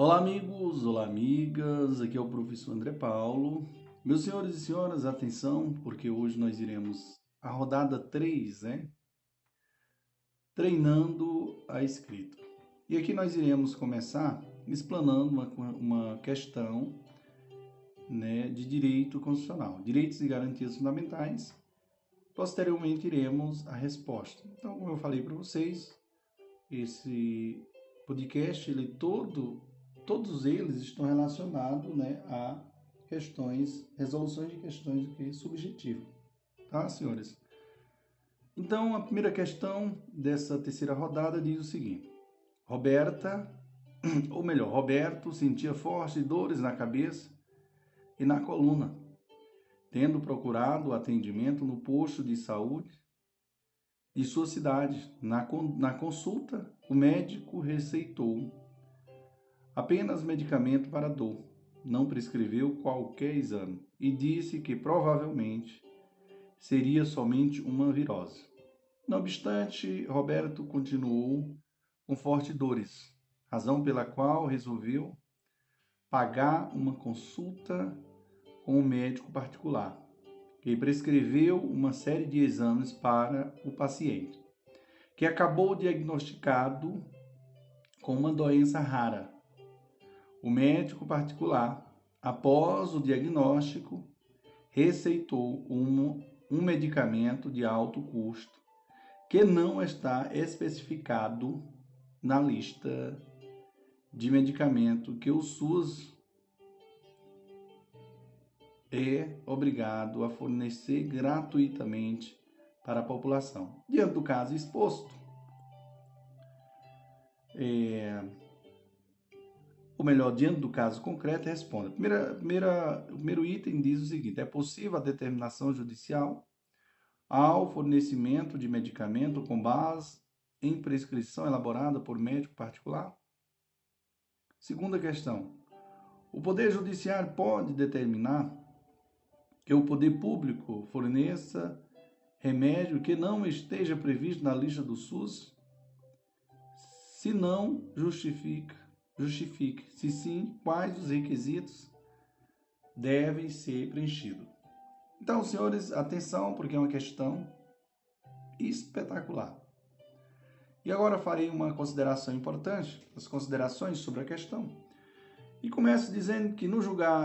Olá, amigos, olá, amigas. Aqui é o professor André Paulo. Meus senhores e senhoras, atenção, porque hoje nós iremos a rodada 3, né? Treinando a escrita. E aqui nós iremos começar explanando uma, uma questão né, de direito constitucional, direitos e garantias fundamentais. Posteriormente iremos a resposta. Então, como eu falei para vocês, esse podcast ele todo todos eles estão relacionados né, a questões, resoluções de questões que subjetivo, tá, senhores? Então, a primeira questão dessa terceira rodada diz o seguinte: Roberta, ou melhor, Roberto sentia fortes dores na cabeça e na coluna, tendo procurado atendimento no posto de saúde de sua cidade. Na, na consulta, o médico receitou apenas medicamento para dor, não prescreveu qualquer exame. E disse que provavelmente seria somente uma virose. Não obstante, Roberto continuou com fortes dores, razão pela qual resolveu pagar uma consulta com um médico particular, que prescreveu uma série de exames para o paciente, que acabou diagnosticado com uma doença rara, o médico particular, após o diagnóstico, receitou um, um medicamento de alto custo que não está especificado na lista de medicamento que o SUS é obrigado a fornecer gratuitamente para a população. Diante do caso exposto, é, ou melhor, diante do caso concreto, responda. Primeira, primeira, o primeiro item diz o seguinte: é possível a determinação judicial ao fornecimento de medicamento com base em prescrição elaborada por médico particular? Segunda questão: o Poder Judiciário pode determinar que o poder público forneça remédio que não esteja previsto na lista do SUS, se não justifica Justifique. Se sim, quais os requisitos devem ser preenchidos. Então, senhores, atenção, porque é uma questão espetacular. E agora farei uma consideração importante, as considerações sobre a questão. E começo dizendo que no,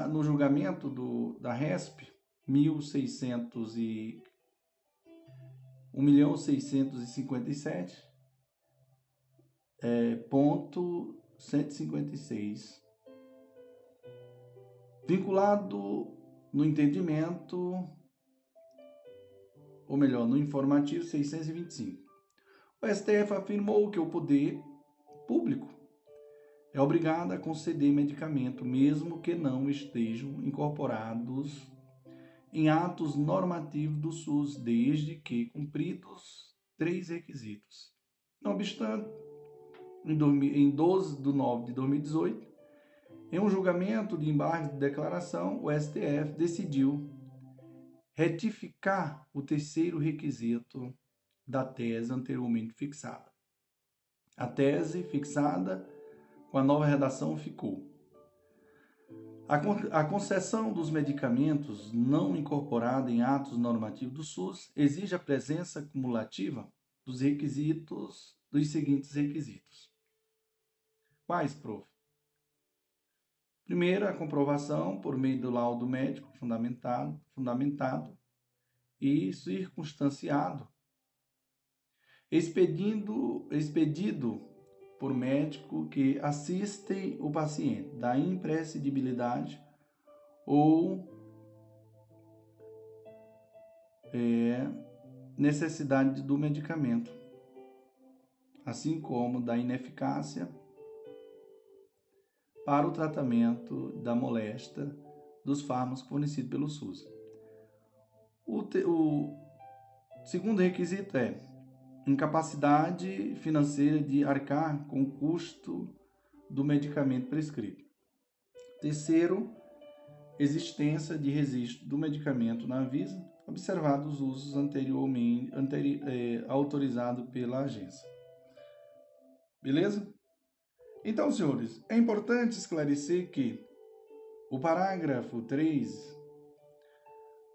no julgamento do, da RESP, 1600 e 1.657, é, ponto 156. Vinculado no entendimento, ou melhor, no informativo 625. O STF afirmou que o poder público é obrigado a conceder medicamento, mesmo que não estejam incorporados em atos normativos do SUS, desde que cumpridos três requisitos. Não obstante, em 12 de 9 de 2018, em um julgamento de embargo de declaração, o STF decidiu retificar o terceiro requisito da tese anteriormente fixada. A tese fixada com a nova redação ficou: a concessão dos medicamentos não incorporada em atos normativos do SUS exige a presença cumulativa dos requisitos dos seguintes requisitos: Quais, prof? Primeiro, a comprovação por meio do laudo médico fundamentado, fundamentado e circunstanciado, expedindo, expedido por médico que assistem o paciente da imprescindibilidade ou é, necessidade do medicamento, assim como da ineficácia para o tratamento da moléstia dos fármacos fornecidos pelo SUS. O, te, o segundo requisito é incapacidade financeira de arcar com o custo do medicamento prescrito. Terceiro, existência de registro do medicamento na Anvisa, observados os usos anteriormente anteri, é, autorizados pela agência. Beleza? Então, senhores, é importante esclarecer que o parágrafo 3,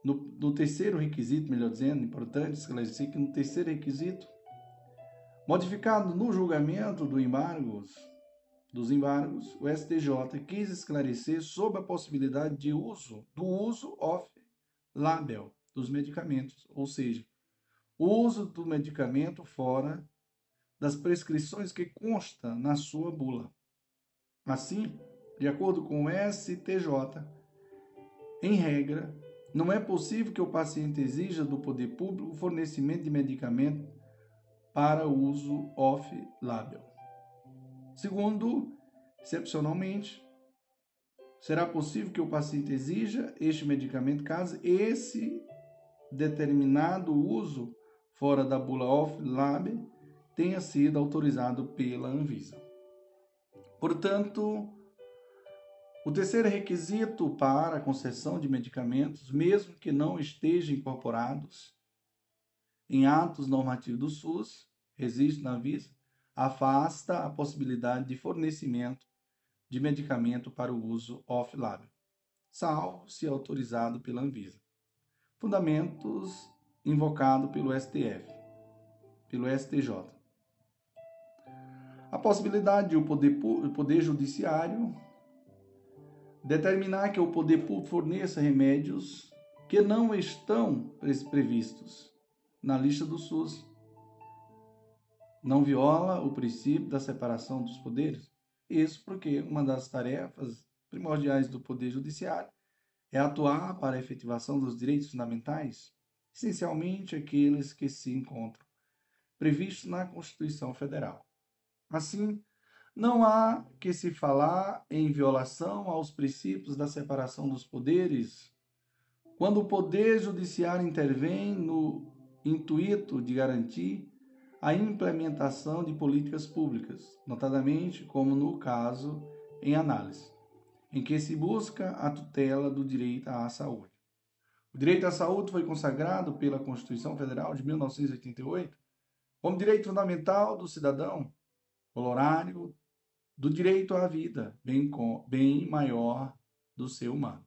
no, no terceiro requisito, melhor dizendo, é importante esclarecer que no terceiro requisito, modificado no julgamento do embargos, dos embargos, o STJ quis esclarecer sobre a possibilidade de uso do uso off-label dos medicamentos, ou seja, o uso do medicamento fora das prescrições que consta na sua bula. Assim, de acordo com o STJ, em regra, não é possível que o paciente exija do poder público o fornecimento de medicamento para uso off-label. Segundo, excepcionalmente, será possível que o paciente exija este medicamento caso esse determinado uso fora da bula off-label tenha sido autorizado pela Anvisa. Portanto, o terceiro requisito para a concessão de medicamentos, mesmo que não estejam incorporados em atos normativos do SUS, existe na Anvisa, afasta a possibilidade de fornecimento de medicamento para o uso off-label, salvo se autorizado pela Anvisa. Fundamentos invocado pelo STF, pelo STJ. A possibilidade de o poder, poder judiciário determinar que o poder público forneça remédios que não estão previstos na lista do SUS. Não viola o princípio da separação dos poderes? Isso porque uma das tarefas primordiais do Poder Judiciário é atuar para a efetivação dos direitos fundamentais, essencialmente aqueles que se encontram previstos na Constituição Federal. Assim, não há que se falar em violação aos princípios da separação dos poderes quando o Poder Judiciário intervém no intuito de garantir a implementação de políticas públicas, notadamente como no caso em análise, em que se busca a tutela do direito à saúde. O direito à saúde foi consagrado pela Constituição Federal de 1988 como direito fundamental do cidadão, honorário do direito à vida, bem, com, bem maior do ser humano.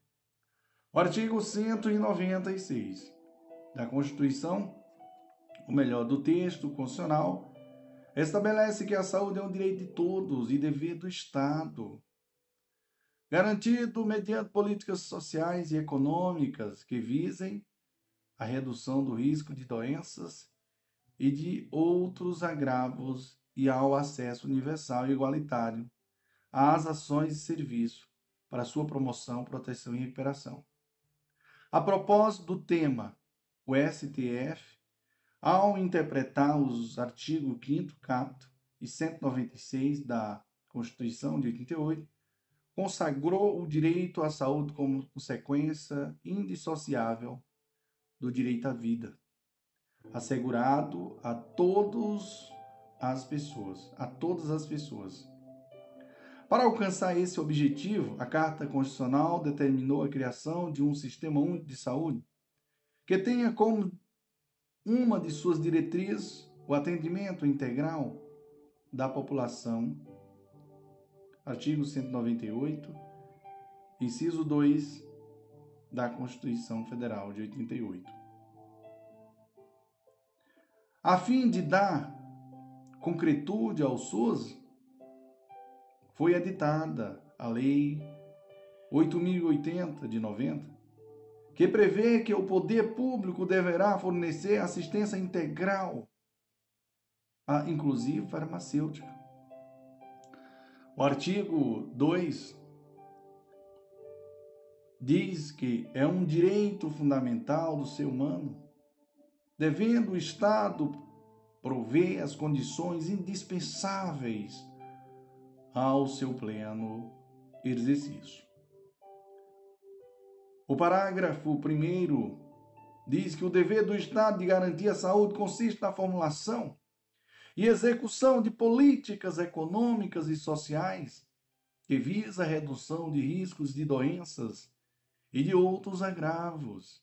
O artigo 196 da Constituição ou melhor, do texto constitucional, estabelece que a saúde é um direito de todos e dever do Estado, garantido mediante políticas sociais e econômicas que visem a redução do risco de doenças e de outros agravos e ao acesso universal e igualitário às ações de serviço para sua promoção, proteção e recuperação. A propósito do tema, o STF ao interpretar os artigos 5 capto e 196 da Constituição de 88, consagrou o direito à saúde como consequência indissociável do direito à vida, assegurado a todas as pessoas, a todas as pessoas. Para alcançar esse objetivo, a Carta Constitucional determinou a criação de um sistema único de saúde que tenha como uma de suas diretrizes, o atendimento integral da população, artigo 198, inciso 2 da Constituição Federal de 88. A fim de dar concretude ao SUS, foi editada a Lei 8080 de 90, que prevê que o poder público deverá fornecer assistência integral, inclusive farmacêutica. O artigo 2 diz que é um direito fundamental do ser humano, devendo o Estado prover as condições indispensáveis ao seu pleno exercício. O parágrafo 1 diz que o dever do Estado de garantir a saúde consiste na formulação e execução de políticas econômicas e sociais que visa a redução de riscos de doenças e de outros agravos,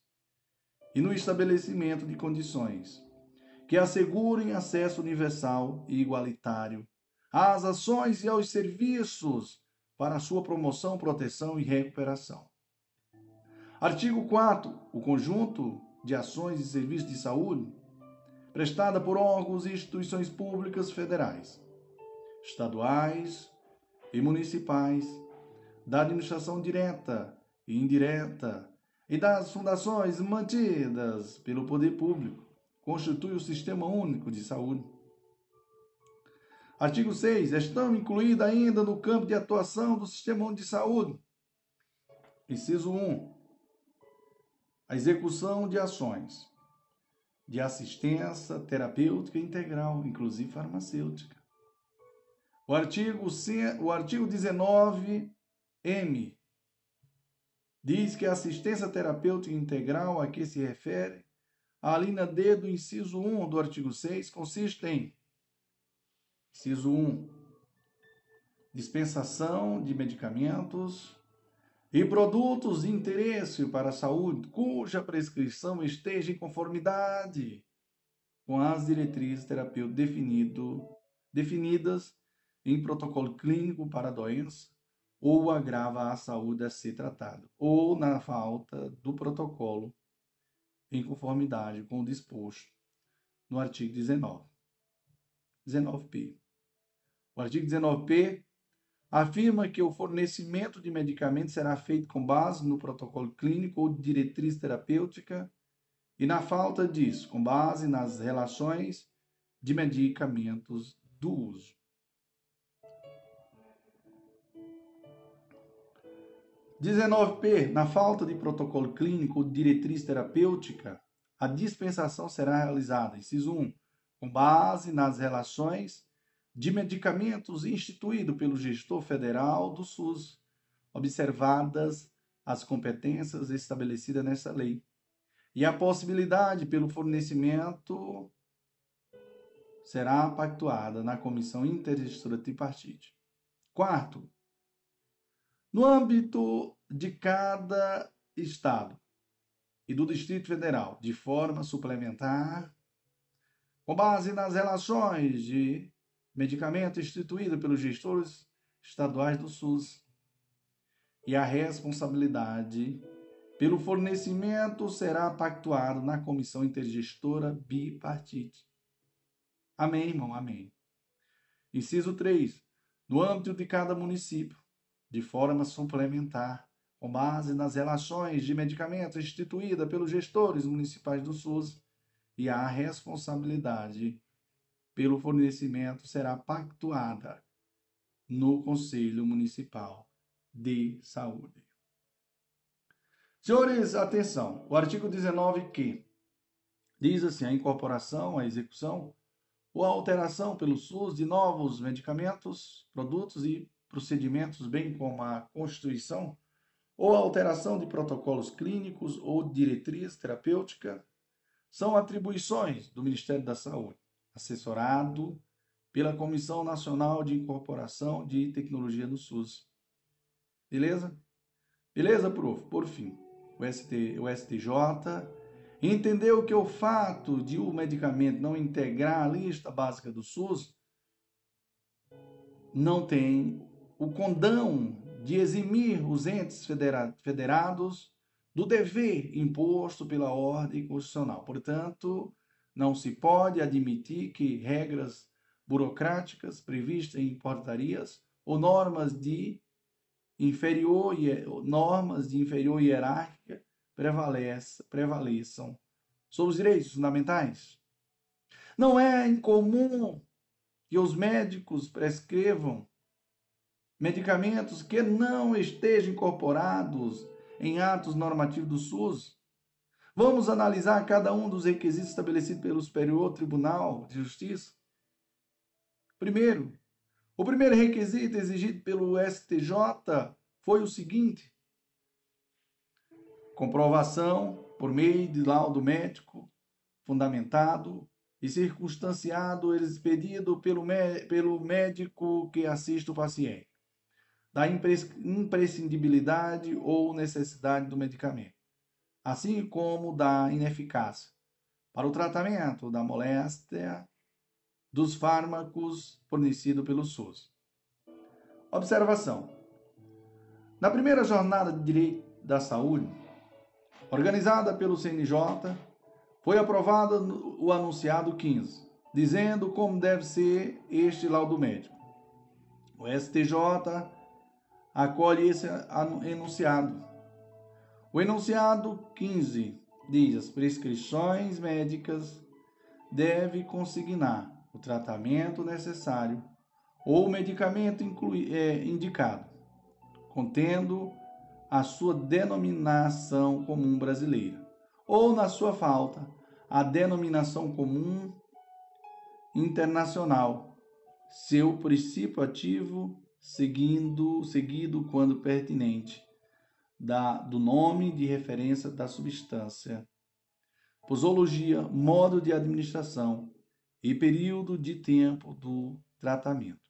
e no estabelecimento de condições que assegurem acesso universal e igualitário às ações e aos serviços para sua promoção, proteção e recuperação. Artigo 4. O conjunto de ações e serviços de saúde prestada por órgãos e instituições públicas federais, estaduais e municipais, da administração direta e indireta e das fundações mantidas pelo poder público, constitui o Sistema Único de Saúde. Artigo 6. Estão incluídas ainda no campo de atuação do Sistema Único de Saúde. Inciso 1. A execução de ações de assistência terapêutica integral, inclusive farmacêutica. O artigo, o artigo 19M diz que a assistência terapêutica integral a que se refere a linha D do inciso 1 do artigo 6 consiste em inciso 1 dispensação de medicamentos e produtos de interesse para a saúde cuja prescrição esteja em conformidade com as diretrizes terapêuticas definido, definidas em protocolo clínico para a doença ou agrava a saúde a ser tratado, ou na falta do protocolo em conformidade com o disposto no artigo 19. 19p. O artigo 19p afirma que o fornecimento de medicamentos será feito com base no protocolo clínico ou diretriz terapêutica e, na falta disso, com base nas relações de medicamentos do uso. 19p. Na falta de protocolo clínico ou diretriz terapêutica, a dispensação será realizada, inciso 1, com base nas relações de medicamentos instituído pelo gestor federal do SUS, observadas as competências estabelecidas nessa lei, e a possibilidade pelo fornecimento será pactuada na comissão intergestora tripartite. Quarto, no âmbito de cada estado e do Distrito Federal, de forma suplementar, com base nas relações de medicamento instituído pelos gestores estaduais do SUS e a responsabilidade pelo fornecimento será pactuado na comissão intergestora bipartite. Amém, irmão? Amém. Inciso 3. No âmbito de cada município, de forma suplementar, com base nas relações de medicamentos instituídas pelos gestores municipais do SUS e a responsabilidade pelo fornecimento será pactuada no Conselho Municipal de Saúde. Senhores, atenção. O artigo 19 que diz assim: a incorporação, a execução ou a alteração pelo SUS de novos medicamentos, produtos e procedimentos, bem como a constituição ou a alteração de protocolos clínicos ou diretriz terapêutica, são atribuições do Ministério da Saúde, assessorado pela Comissão Nacional de Incorporação de Tecnologia no SUS. Beleza? Beleza, prof? Por fim, o, ST, o STJ entendeu que o fato de o medicamento não integrar a lista básica do SUS não tem o condão de eximir os entes federa federados do dever imposto pela ordem constitucional. Portanto, não se pode admitir que regras burocráticas previstas em portarias ou normas de inferior normas de inferior hierárquica prevaleçam sobre os direitos fundamentais. Não é incomum que os médicos prescrevam medicamentos que não estejam incorporados em atos normativos do SUS. Vamos analisar cada um dos requisitos estabelecidos pelo Superior Tribunal de Justiça. Primeiro, o primeiro requisito exigido pelo STJ foi o seguinte: comprovação por meio de laudo médico fundamentado e circunstanciado expedido pelo, pelo médico que assiste o paciente da imprescindibilidade ou necessidade do medicamento, assim como da ineficácia para o tratamento da moléstia dos fármacos fornecidos pelo SUS. Observação: Na primeira jornada de direito da saúde, organizada pelo CNJ, foi aprovado o anunciado 15, dizendo como deve ser este laudo médico. O STJ acolhe esse enunciado. O enunciado 15 diz: as prescrições médicas devem consignar o tratamento necessário ou medicamento inclui, é, indicado, contendo a sua denominação comum brasileira, ou, na sua falta, a denominação comum internacional, seu princípio ativo seguindo, seguido quando pertinente, da, do nome de referência da substância, posologia, modo de administração e período de tempo do tratamento.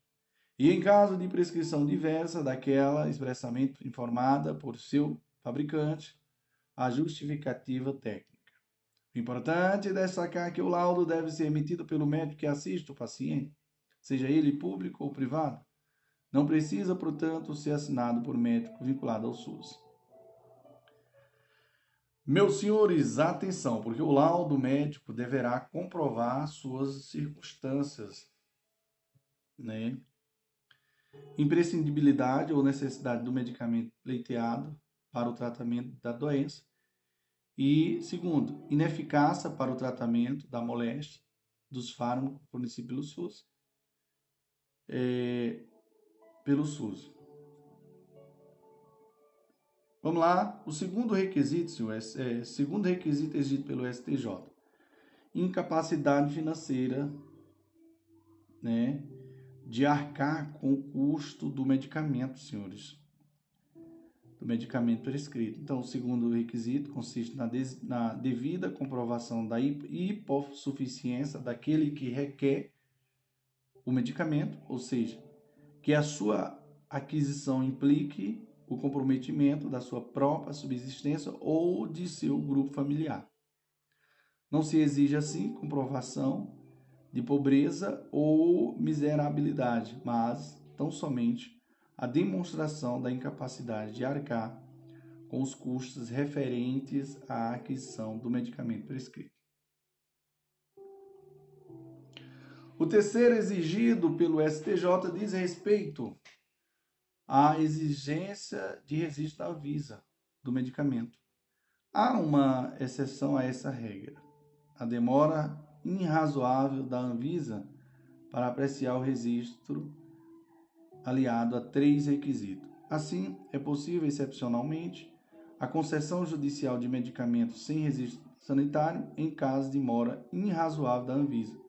E em caso de prescrição diversa daquela expressamente informada por seu fabricante, a justificativa técnica. O importante é destacar que o laudo deve ser emitido pelo médico que assiste o paciente, seja ele público ou privado. Não precisa, portanto, ser assinado por médico vinculado ao SUS. Meus senhores, atenção, porque o laudo médico deverá comprovar suas circunstâncias, né? Imprescindibilidade ou necessidade do medicamento pleiteado para o tratamento da doença. E, segundo, ineficácia para o tratamento da moléstia dos fármacos fornecidos pelo SUS. É, pelo SUS. Vamos lá, o segundo requisito, senhor, é, segundo requisito exigido pelo STJ, incapacidade financeira, né, de arcar com o custo do medicamento, senhores, do medicamento prescrito. Então, o segundo requisito consiste na, des, na devida comprovação da hipossuficiência daquele que requer o medicamento, ou seja, que a sua aquisição implique o comprometimento da sua própria subsistência ou de seu grupo familiar. Não se exige, assim, comprovação de pobreza ou miserabilidade, mas tão somente a demonstração da incapacidade de arcar com os custos referentes à aquisição do medicamento prescrito. O terceiro exigido pelo STJ diz respeito à exigência de registro da Visa do medicamento. Há uma exceção a essa regra. A demora irrazoável da Anvisa para apreciar o registro aliado a três requisitos. Assim, é possível, excepcionalmente, a concessão judicial de medicamentos sem registro sanitário em caso de mora irrazoável da Anvisa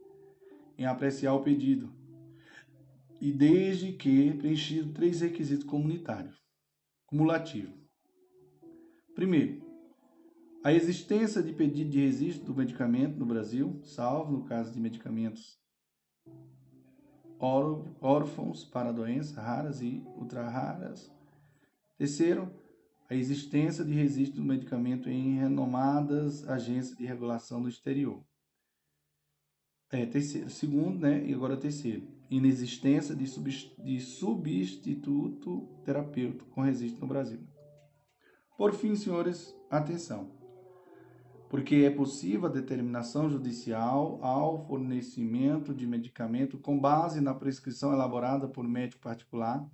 em apreciar o pedido, e desde que preenchido três requisitos comunitários. Cumulativo. Primeiro, a existência de pedido de registro do medicamento no Brasil, salvo no caso de medicamentos órfãos para doenças raras e ultra-raras. Terceiro, a existência de registro do medicamento em renomadas agências de regulação do exterior. É, terceiro, segundo, né? E agora terceiro. Inexistência de, de substituto terapêutico com registro no Brasil. Por fim, senhores, atenção. Porque é possível a determinação judicial ao fornecimento de medicamento com base na prescrição elaborada por médico particular,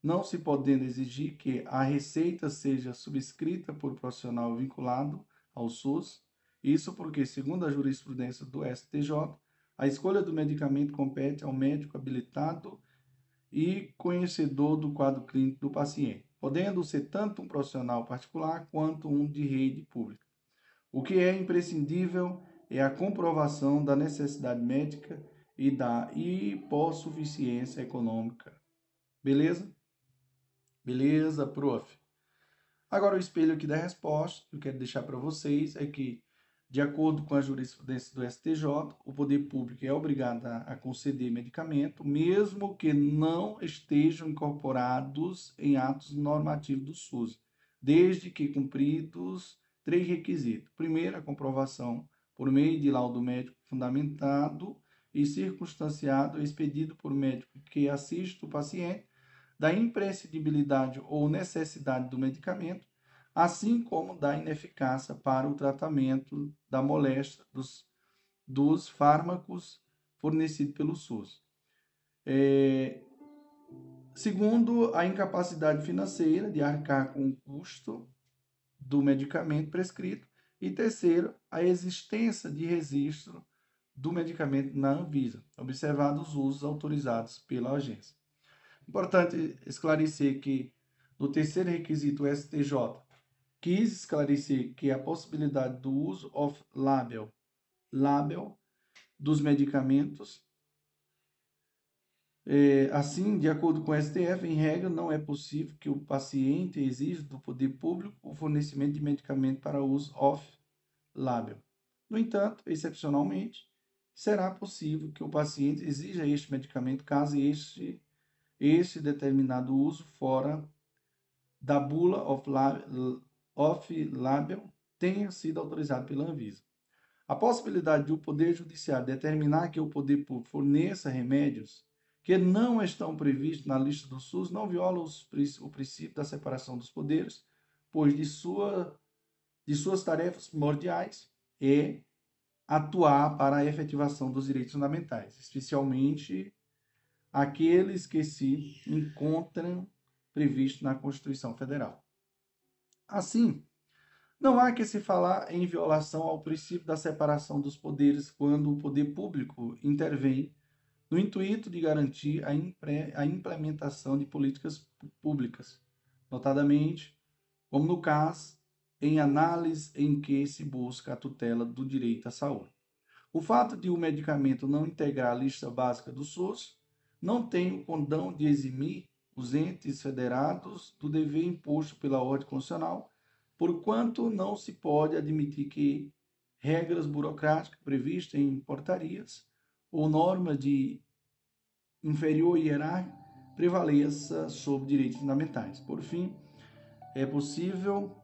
não se podendo exigir que a receita seja subscrita por profissional vinculado ao SUS. Isso porque, segundo a jurisprudência do STJ, a escolha do medicamento compete ao médico habilitado e conhecedor do quadro clínico do paciente, podendo ser tanto um profissional particular quanto um de rede pública. O que é imprescindível é a comprovação da necessidade médica e da hipossuficiência econômica. Beleza? Beleza, prof. Agora o espelho aqui da resposta, que eu quero deixar para vocês é que de acordo com a jurisprudência do STJ, o poder público é obrigado a, conceder medicamento, mesmo que não estejam incorporados em atos normativos do SUS, desde que cumpridos três requisitos. Primeiro, a comprovação por meio de laudo médico fundamentado e circunstanciado expedido por médico que assiste o paciente da imprescindibilidade ou necessidade do medicamento, assim como da ineficácia para o tratamento da moléstia dos, dos fármacos fornecidos pelo SUS. É, segundo, a incapacidade financeira de arcar com o custo do medicamento prescrito. E terceiro, a existência de registro do medicamento na Anvisa, observados os usos autorizados pela agência. Importante esclarecer que no terceiro requisito, o STJ quis esclarecer que a possibilidade do uso off-label label dos medicamentos é, assim, de acordo com o STF, em regra, não é possível que o paciente exija do poder público o fornecimento de medicamento para uso off-label. No entanto, excepcionalmente, será possível que o paciente exija este medicamento caso este, este determinado uso fora da bula off-label tenha sido autorizado pela Anvisa. A possibilidade de o Poder Judiciário determinar que o poder público forneça remédios que não estão previstos na lista do SUS não violam os, o princípio da separação dos poderes, pois de, sua, de suas tarefas primordiais é atuar para a efetivação dos direitos fundamentais, especialmente aqueles que se encontram previstos na Constituição Federal. Assim, não há que se falar em violação ao princípio da separação dos poderes quando o poder público intervém no intuito de garantir a, a implementação de políticas públicas, notadamente, como no caso, em análise em que se busca a tutela do direito à saúde. O fato de o medicamento não integrar a lista básica do SUS não tem o condão de eximir os entes federados do dever imposto pela ordem constitucional, porquanto não se pode admitir que regras burocráticas previstas em portarias ou norma de inferior hierárquica prevaleça sobre direitos fundamentais. Por fim, é possível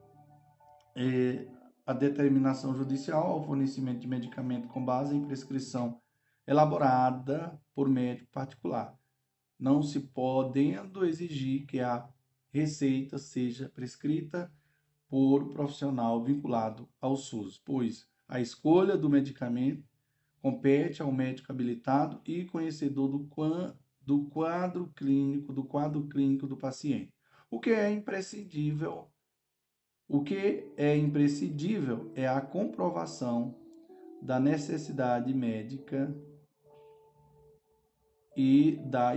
é, a determinação judicial ao fornecimento de medicamento com base em prescrição elaborada por médico particular, não se podendo exigir que a receita seja prescrita por profissional vinculado ao SUS, pois a escolha do medicamento compete ao médico habilitado e conhecedor do, do quadro clínico, do quadro clínico do paciente. O que é imprescindível, o que é imprescindível é a comprovação da necessidade médica e da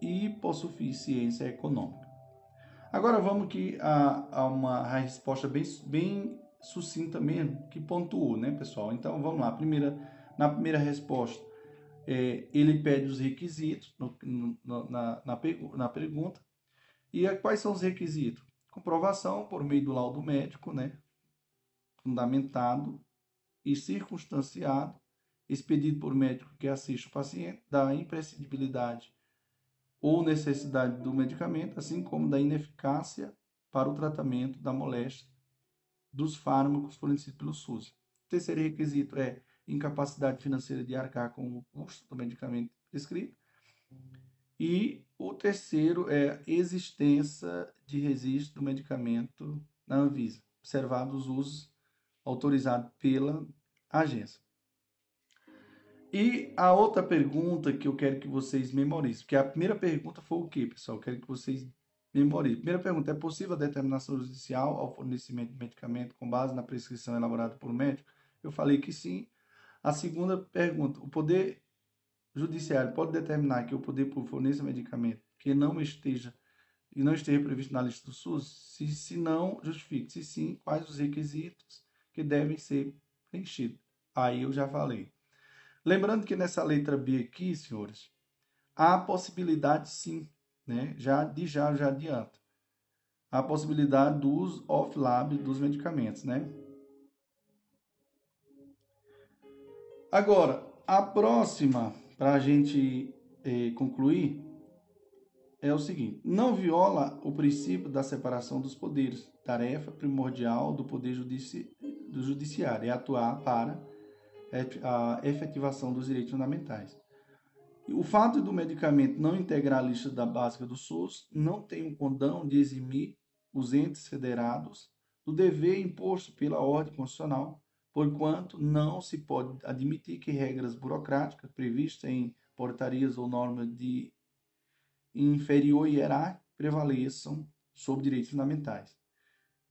hipossuficiência econômica. Agora vamos aqui a, a uma resposta bem, bem sucinta mesmo, que pontuou, né, pessoal? Então vamos lá. Primeira na primeira resposta, é, ele pede os requisitos no, no, na, na, na, pergunta. E é, quais são os requisitos? Comprovação por meio do laudo médico, né? fundamentado e circunstanciado, expedido por médico que assiste o paciente, da imprescindibilidade ou necessidade do medicamento, assim como da ineficácia para o tratamento da moléstia dos fármacos fornecidos pelo SUS. O terceiro requisito é incapacidade financeira de arcar com o custo do medicamento prescrito. E o terceiro é existência de registro do medicamento na Anvisa, observados os usos autorizados pela agência. E a outra pergunta que eu quero que vocês memorizem, porque a primeira pergunta foi o que, pessoal? Eu quero que vocês memorizem. Primeira pergunta: é possível a determinação judicial ao fornecimento de medicamento com base na prescrição elaborada por um médico? Eu falei que sim. A segunda pergunta: o Poder Judiciário pode determinar que o poder público forneça medicamento que não esteja e não esteja previsto na lista do SUS? Se, se não, justifique. Se sim, quais os requisitos que devem ser preenchidos? Aí eu já falei. Lembrando que nessa letra B aqui, senhores, há possibilidade sim, né? Já de já já adianto. A possibilidade do uso off-lab dos medicamentos, né? Agora, a próxima, para a gente eh, concluir, é o seguinte: não viola o princípio da separação dos poderes. Tarefa primordial do Poder judici do Judiciário é atuar para a efetivação dos direitos fundamentais. O fato do medicamento não integrar a lista da básica do SUS não tem um condão de eximir os entes federados do dever imposto pela ordem constitucional, porquanto não se pode admitir que regras burocráticas previstas em portarias ou normas de inferior hierarquia prevaleçam sobre direitos fundamentais.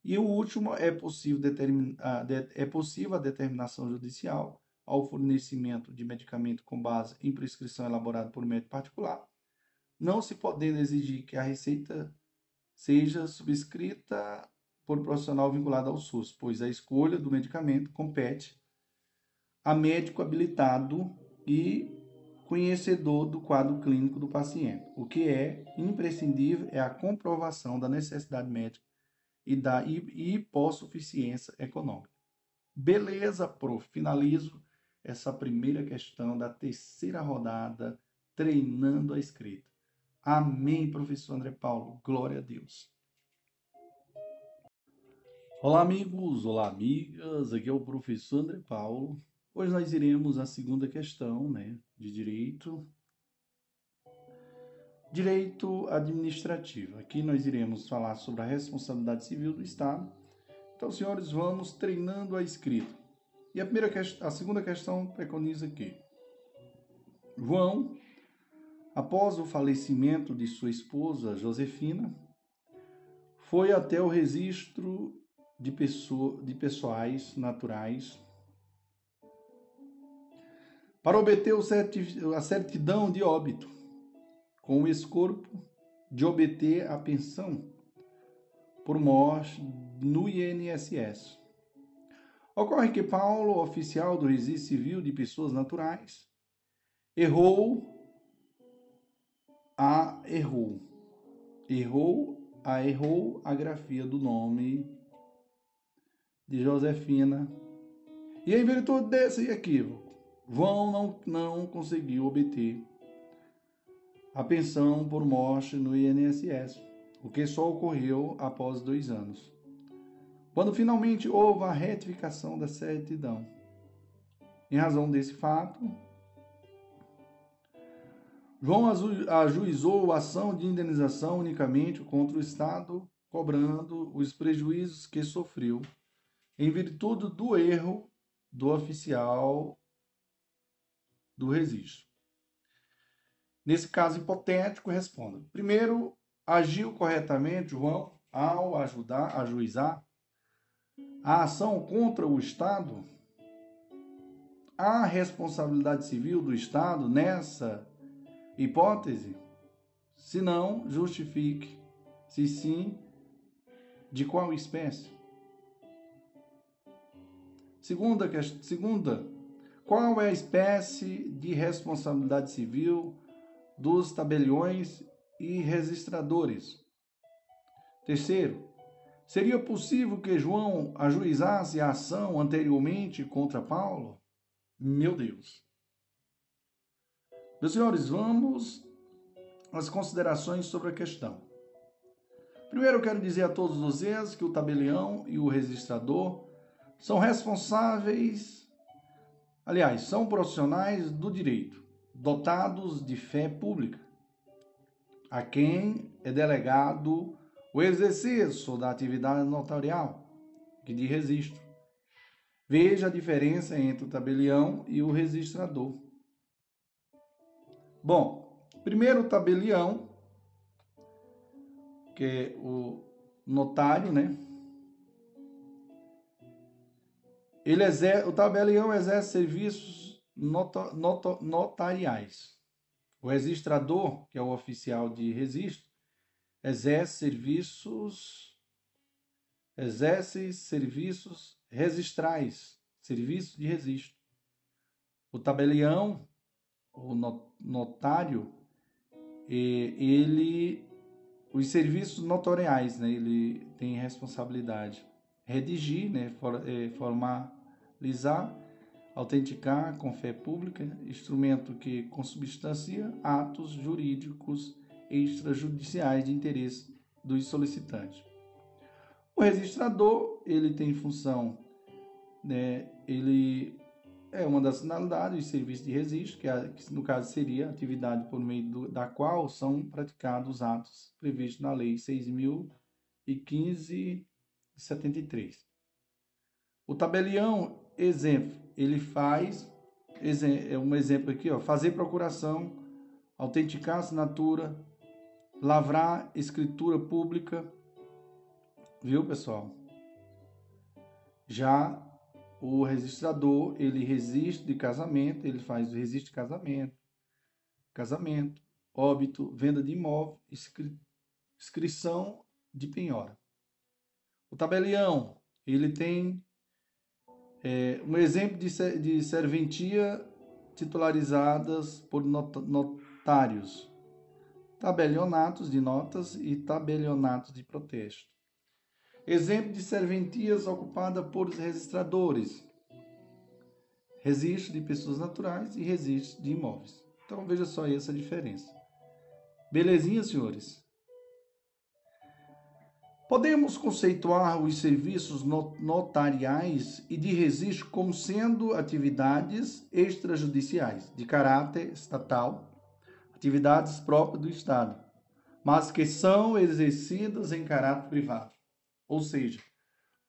E o último é possível, é possível a determinação judicial ao fornecimento de medicamento com base em prescrição elaborada por médico particular, não se podendo exigir que a receita seja subscrita por profissional vinculado ao SUS, pois a escolha do medicamento compete a médico habilitado e conhecedor do quadro clínico do paciente. O que é imprescindível é a comprovação da necessidade médica e da hipossuficiência econômica. Beleza, prof. Finalizo essa primeira questão da terceira rodada, treinando a escrita. Amém, professor André Paulo. Glória a Deus. Olá, amigos. Olá, amigas. Aqui é o professor André Paulo. Hoje nós iremos a segunda questão, né, de direito. Direito administrativo. Aqui nós iremos falar sobre a responsabilidade civil do Estado. Então, senhores, vamos treinando a escrita. E a, primeira, a segunda questão preconiza que João, após o falecimento de sua esposa Josefina, foi até o registro de, pessoa, de pessoais naturais para obter a certidão de óbito, com o escorpo de obter a pensão por morte no INSS. Ocorre que Paulo, oficial do registro civil de pessoas naturais, errou a errou. Errou a errou a grafia do nome de Josefina. E em virtude desse equívoco, Vão não, não conseguiu obter a pensão por morte no INSS, o que só ocorreu após dois anos quando finalmente houve a retificação da certidão. Em razão desse fato, João ajuizou a ação de indenização unicamente contra o Estado, cobrando os prejuízos que sofreu em virtude do erro do oficial do registro. Nesse caso hipotético, responda. Primeiro, agiu corretamente João ao ajudar ajuizar a ação contra o Estado, há responsabilidade civil do Estado nessa hipótese? Se não, justifique. Se sim, de qual espécie? Segunda, segunda, qual é a espécie de responsabilidade civil dos tabeliões e registradores? Terceiro, Seria possível que João ajuizasse a ação anteriormente contra Paulo? Meu Deus. Meus senhores, vamos às considerações sobre a questão. Primeiro, eu quero dizer a todos vocês que o tabelião e o registrador são responsáveis, aliás, são profissionais do direito, dotados de fé pública, a quem é delegado o exercício da atividade notarial, que de registro. Veja a diferença entre o tabelião e o registrador. Bom, primeiro o tabelião, que é o notário, né? Ele exerce, o tabelião exerce serviços noto, noto, notariais. O registrador, que é o oficial de registro, exerce serviços exerce serviços registrais, serviço de registro. O tabelião, o notário, ele os serviços notoriais, né? Ele tem responsabilidade redigir, né? É, formalizar, autenticar com fé pública, instrumento que consubstancia atos jurídicos extrajudiciais de interesse dos solicitantes. O registrador ele tem função, né, ele é uma das finalidades do serviço de registro, que, é, que, no caso seria a atividade por meio do, da qual são praticados os atos previstos na Lei 6.015 de 73. O tabelião, exemplo, ele faz, é um exemplo aqui, ó, fazer procuração, autenticar assinatura, lavrar escritura pública, viu, pessoal? Já o registrador, ele resiste de casamento, ele faz o registro de casamento, casamento, óbito, venda de imóvel, inscri inscrição de penhora. O tabelião, ele tem é, um exemplo de, de serventia titularizadas por not notários, tabelionatos de notas e tabelionatos de protesto. Exemplo de serventias ocupada por registradores, registro de pessoas naturais e registro de imóveis. Então veja só essa diferença. Belezinha, senhores? Podemos conceituar os serviços notariais e de registro como sendo atividades extrajudiciais de caráter estatal, atividades próprias do Estado, mas que são exercidas em caráter privado, ou seja,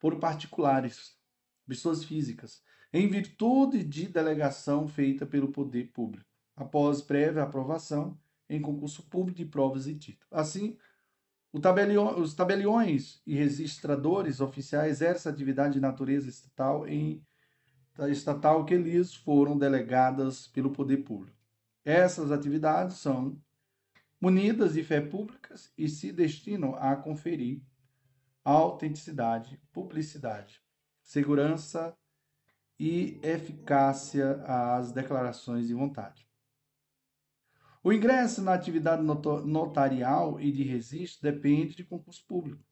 por particulares, pessoas físicas, em virtude de delegação feita pelo poder público, após prévia aprovação em concurso público de provas e títulos. Assim, os tabeliões e registradores oficiais exercem atividade de natureza estatal em estatal que lhes foram delegadas pelo poder público. Essas atividades são munidas de fé públicas e se destinam a conferir autenticidade, publicidade, segurança e eficácia às declarações de vontade. O ingresso na atividade notarial e de registro depende de concurso público.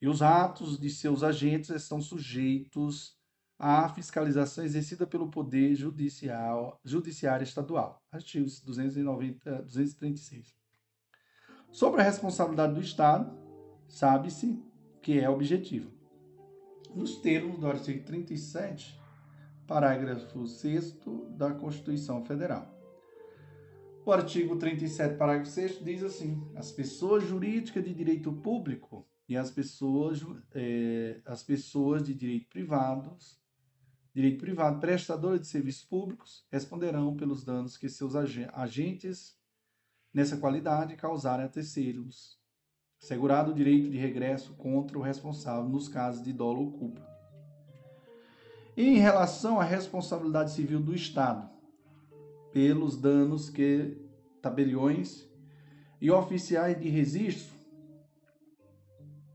E os atos de seus agentes estão sujeitos à fiscalização exercida pelo Poder Judicial, Judiciário Estadual. Artigos 290, 236. Sobre a responsabilidade do Estado, sabe-se que é objetivo. Nos termos do artigo 37, parágrafo 6 da Constituição Federal. O artigo 37, parágrafo 6 diz assim: as pessoas jurídicas de direito público e as pessoas, é, as pessoas de direito privados, direito privado, prestadoras de serviços públicos, responderão pelos danos que seus agentes nessa qualidade causarem a terceiros, assegurado o direito de regresso contra o responsável nos casos de dolo ou culpa. Em relação à responsabilidade civil do Estado, pelos danos que tabeliões e oficiais de registro,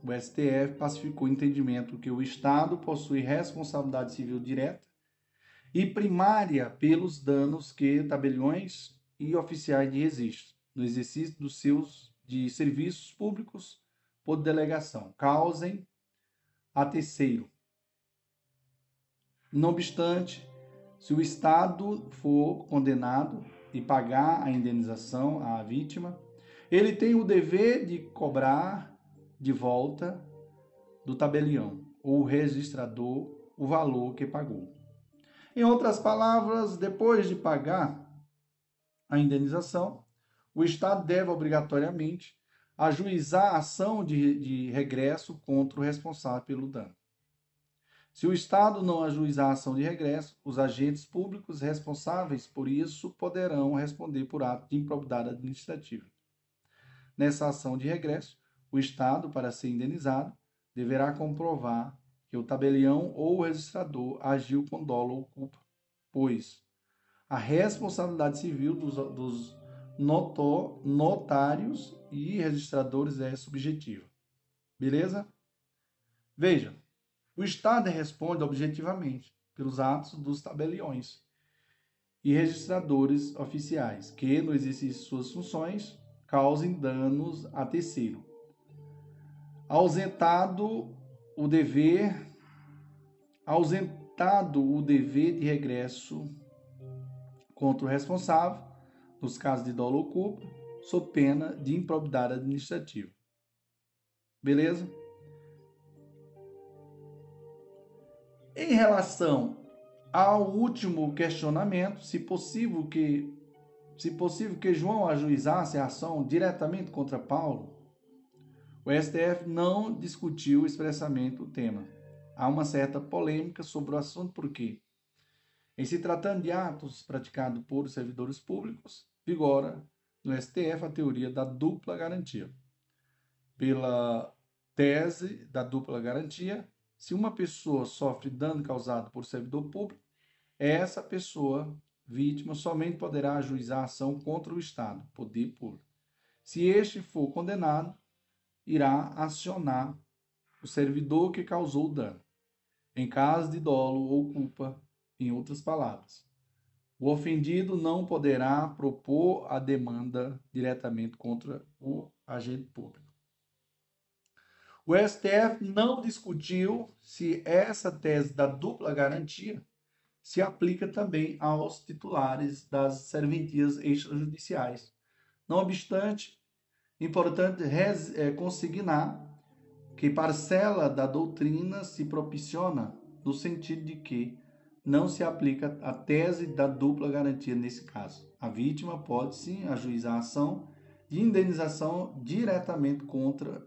o STF pacificou o entendimento que o Estado possui responsabilidade civil direta e primária pelos danos que tabeliões e oficiais de registro, no exercício dos seus de serviços públicos por delegação, causem a terceiro. Não obstante, se o Estado for condenado e pagar a indenização à vítima, ele tem o dever de cobrar de volta do tabelião ou registrador o valor que pagou. Em outras palavras, depois de pagar a indenização, o Estado deve obrigatoriamente ajuizar a ação de, de regresso contra o responsável pelo dano. Se o Estado não ajuizar a ação de regresso, os agentes públicos responsáveis por isso poderão responder por ato de improbidade administrativa. Nessa ação de regresso, o Estado, para ser indenizado, deverá comprovar que o tabelião ou o registrador agiu com dolo ou culpa, pois a responsabilidade civil dos, dos notários e registradores é subjetiva. Beleza? Veja, o Estado responde objetivamente pelos atos dos tabeliões e registradores oficiais que, no exercício de suas funções, causem danos a terceiro. Ausentado o dever, ausentado o dever de regresso contra o responsável, nos casos de dolo ou culpa, sob pena de improbidade administrativa. Beleza? Em relação ao último questionamento, se possível que se possível que João ajuizasse a ação diretamente contra Paulo, o STF não discutiu expressamente o tema. Há uma certa polêmica sobre o assunto porque, em se tratando de atos praticados por servidores públicos, vigora no STF a teoria da dupla garantia. Pela tese da dupla garantia, se uma pessoa sofre dano causado por servidor público, essa pessoa vítima somente poderá ajuizar a ação contra o Estado, poder público. Se este for condenado, irá acionar o servidor que causou o dano, em caso de dolo ou culpa, em outras palavras. O ofendido não poderá propor a demanda diretamente contra o agente público. O STF não discutiu se essa tese da dupla garantia se aplica também aos titulares das serventias extrajudiciais. Não obstante, importante é, consignar que parcela da doutrina se propiciona no sentido de que não se aplica a tese da dupla garantia nesse caso. A vítima pode sim ajuizar a ação de indenização diretamente contra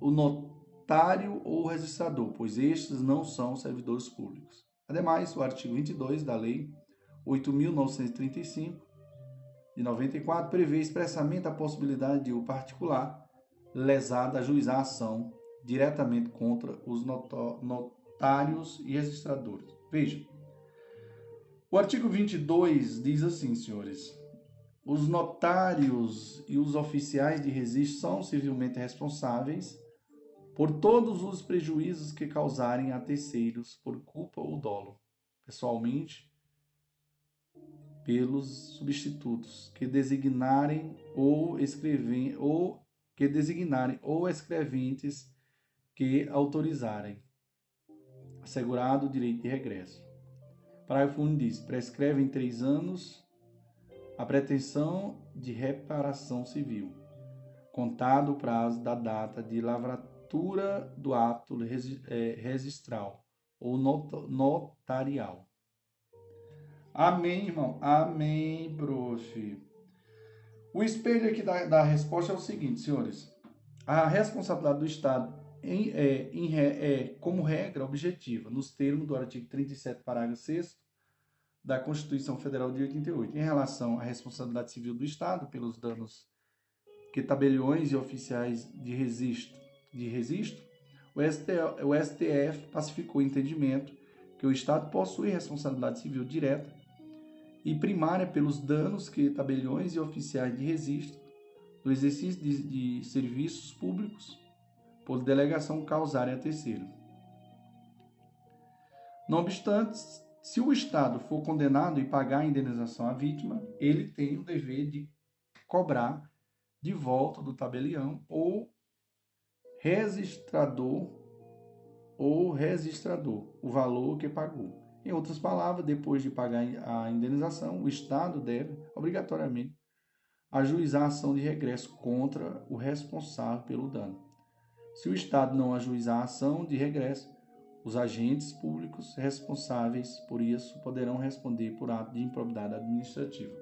o notário ou registrador, pois estes não são servidores públicos. Ademais, o artigo 22 da Lei 8.935 de 94 prevê expressamente a possibilidade de o particular lesado ajuizar a ação diretamente contra os notários e registradores. Veja, o artigo 22 diz assim, senhores: os notários e os oficiais de registro são civilmente responsáveis por todos os prejuízos que causarem a terceiros por culpa ou dolo, pessoalmente, pelos substitutos que designarem ou escrevem ou que designarem ou escreventes que autorizarem, assegurado o direito de regresso. Parágrafo 1 diz: prescreve em três anos a pretensão de reparação civil, contado o prazo da data de lavratura do ato é, registral ou notarial. Amém, irmão? Amém, prof. O espelho aqui da, da resposta é o seguinte, senhores. A responsabilidade do Estado em, é, em, é, como regra objetiva, nos termos do artigo 37, parágrafo 6 da Constituição Federal de 88, em relação à responsabilidade civil do Estado pelos danos que tabeliões e oficiais de registro de registro, o STF, o STF pacificou o entendimento que o Estado possui responsabilidade civil direta e primária pelos danos que tabeliões e oficiais de registro no exercício de, de serviços públicos por delegação causarem a terceiro. Não obstante, se o Estado for condenado e pagar a indenização à vítima, ele tem o dever de cobrar de volta do tabelião ou registrador ou registrador o valor que pagou. Em outras palavras, depois de pagar a indenização, o Estado deve, obrigatoriamente, ajuizar a ação de regresso contra o responsável pelo dano. Se o Estado não ajuizar a ação de regresso, os agentes públicos responsáveis por isso poderão responder por ato de improbidade administrativa.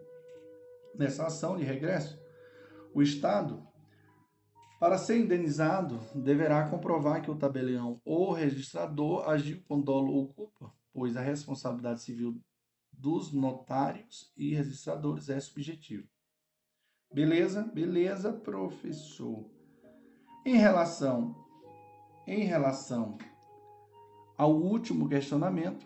Nessa ação de regresso, o Estado para ser indenizado, deverá comprovar que o tabelião ou registrador agiu com dolo ou culpa, pois a responsabilidade civil dos notários e registradores é subjetiva. Beleza? Beleza, professor. Em relação em relação ao último questionamento,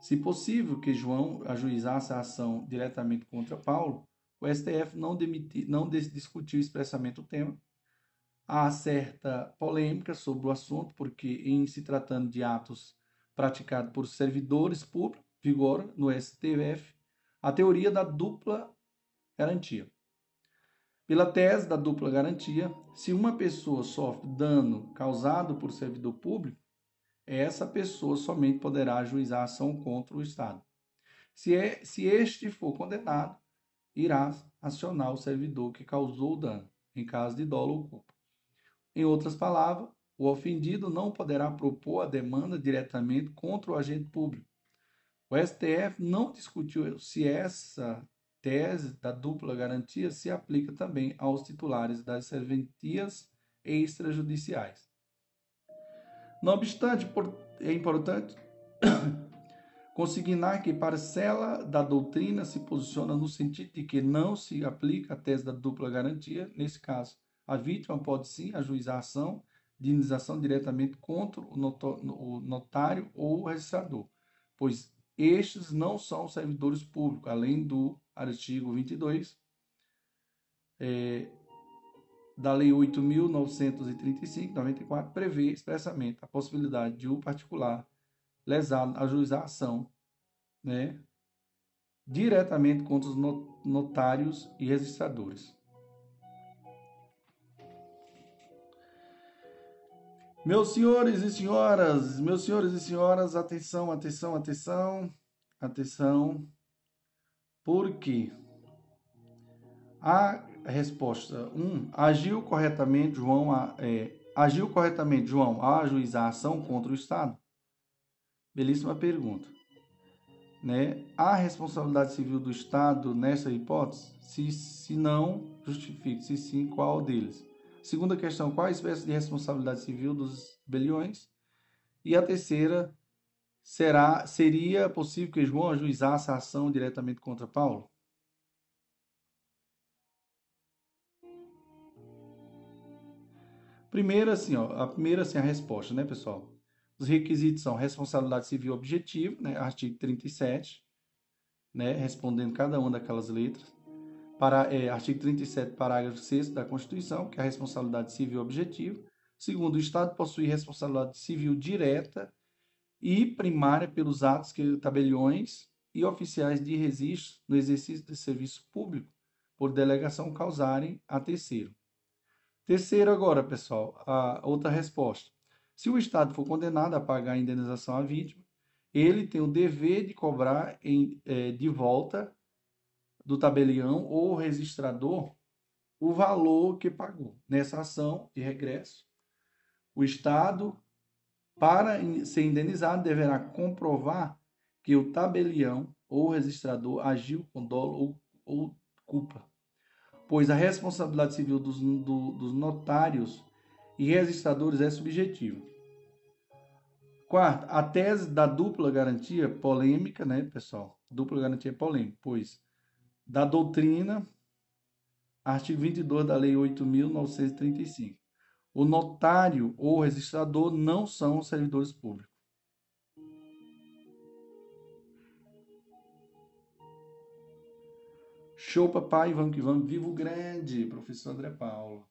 se possível que João ajuizasse a ação diretamente contra Paulo, o STF não, demiti, não discutiu expressamente o tema. Há certa polêmica sobre o assunto, porque, em se tratando de atos praticados por servidores públicos, vigora no STF a teoria da dupla garantia. Pela tese da dupla garantia, se uma pessoa sofre dano causado por servidor público, essa pessoa somente poderá ajuizar ação contra o Estado. Se, é, se este for condenado, irá acionar o servidor que causou o dano, em caso de dolo ou culpa. Em outras palavras, o ofendido não poderá propor a demanda diretamente contra o agente público. O STF não discutiu se essa tese da dupla garantia se aplica também aos titulares das serventias extrajudiciais. Não obstante, é importante consignar que parcela da doutrina se posiciona no sentido de que não se aplica a tese da dupla garantia. Nesse caso, a vítima pode sim ajuizar a ação indenização diretamente contra o notário ou o registrador, pois estes não são servidores públicos, além do artigo 22 é, da Lei 8.935, 94, prevê expressamente a possibilidade de o particular lesado ajuizar a ação né, diretamente contra os notários e registradores. Meus senhores e senhoras, meus senhores e senhoras, atenção, atenção, atenção, atenção, porque a resposta 1, um, agiu corretamente João, é, agiu corretamente João a ajuizar a ação contra o Estado? Belíssima pergunta. Né? A responsabilidade civil do Estado nessa hipótese? Se, se não, justifique. Se sim, qual deles? Segunda questão, qual a espécie de responsabilidade civil dos rebeliões? E a terceira, será, seria possível que João ajuizasse a ação diretamente contra Paulo? Primeiro, assim, ó, a primeira, assim, a resposta, né, pessoal? Os requisitos são responsabilidade civil objetiva, né, artigo 37, né, respondendo cada uma daquelas letras para, é, artigo 37, parágrafo 6 da Constituição, que é a responsabilidade civil objetiva. Segundo, o Estado possui responsabilidade civil direta e primária pelos atos que tabeliões e oficiais de registro no exercício de serviço público por delegação causarem a terceiro. Terceiro agora, pessoal, a outra resposta. Se o Estado for condenado a pagar a indenização à vítima, ele tem o dever de cobrar em, é, de volta do tabelião ou registrador o valor que pagou. Nessa ação de regresso, o Estado, para ser indenizado, deverá comprovar que o tabelião ou registrador agiu com dolo ou, ou culpa, pois a responsabilidade civil dos, do, dos notários e registradores é subjetiva. Quarto, a tese da dupla garantia polêmica, né, pessoal? Dupla garantia polêmica, pois da doutrina, artigo 22 da Lei 8.935. O notário ou registrador não são servidores públicos. Show, papai, vamos que vamos. Vivo grande, professor André Paulo.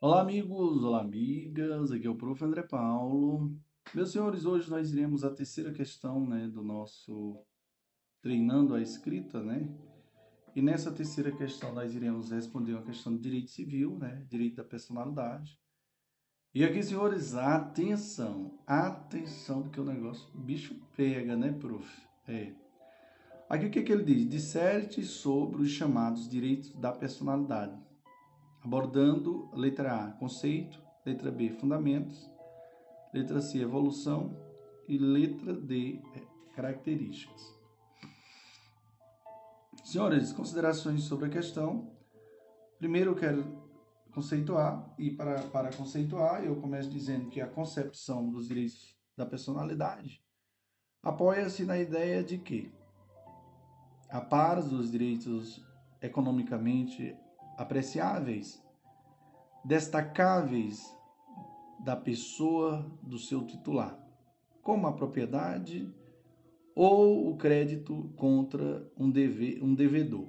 Olá, amigos, olá, amigas. Aqui é o prof. André Paulo. Meus senhores, hoje nós iremos a terceira questão né, do nosso treinando a escrita, né? E nessa terceira questão nós iremos responder uma questão de direito civil, né? Direito da personalidade. E aqui, senhores, atenção, atenção, porque o negócio, o bicho pega, né, prof? É. Aqui o que, que ele diz? Disserte sobre os chamados direitos da personalidade, abordando letra A, conceito, letra B, fundamentos, letra C, evolução e letra D, características. Senhores, considerações sobre a questão. Primeiro eu quero conceituar, e para, para conceituar, eu começo dizendo que a concepção dos direitos da personalidade apoia-se na ideia de que, a par dos direitos economicamente apreciáveis, destacáveis da pessoa do seu titular, como a propriedade, ou o crédito contra um, deve, um devedor.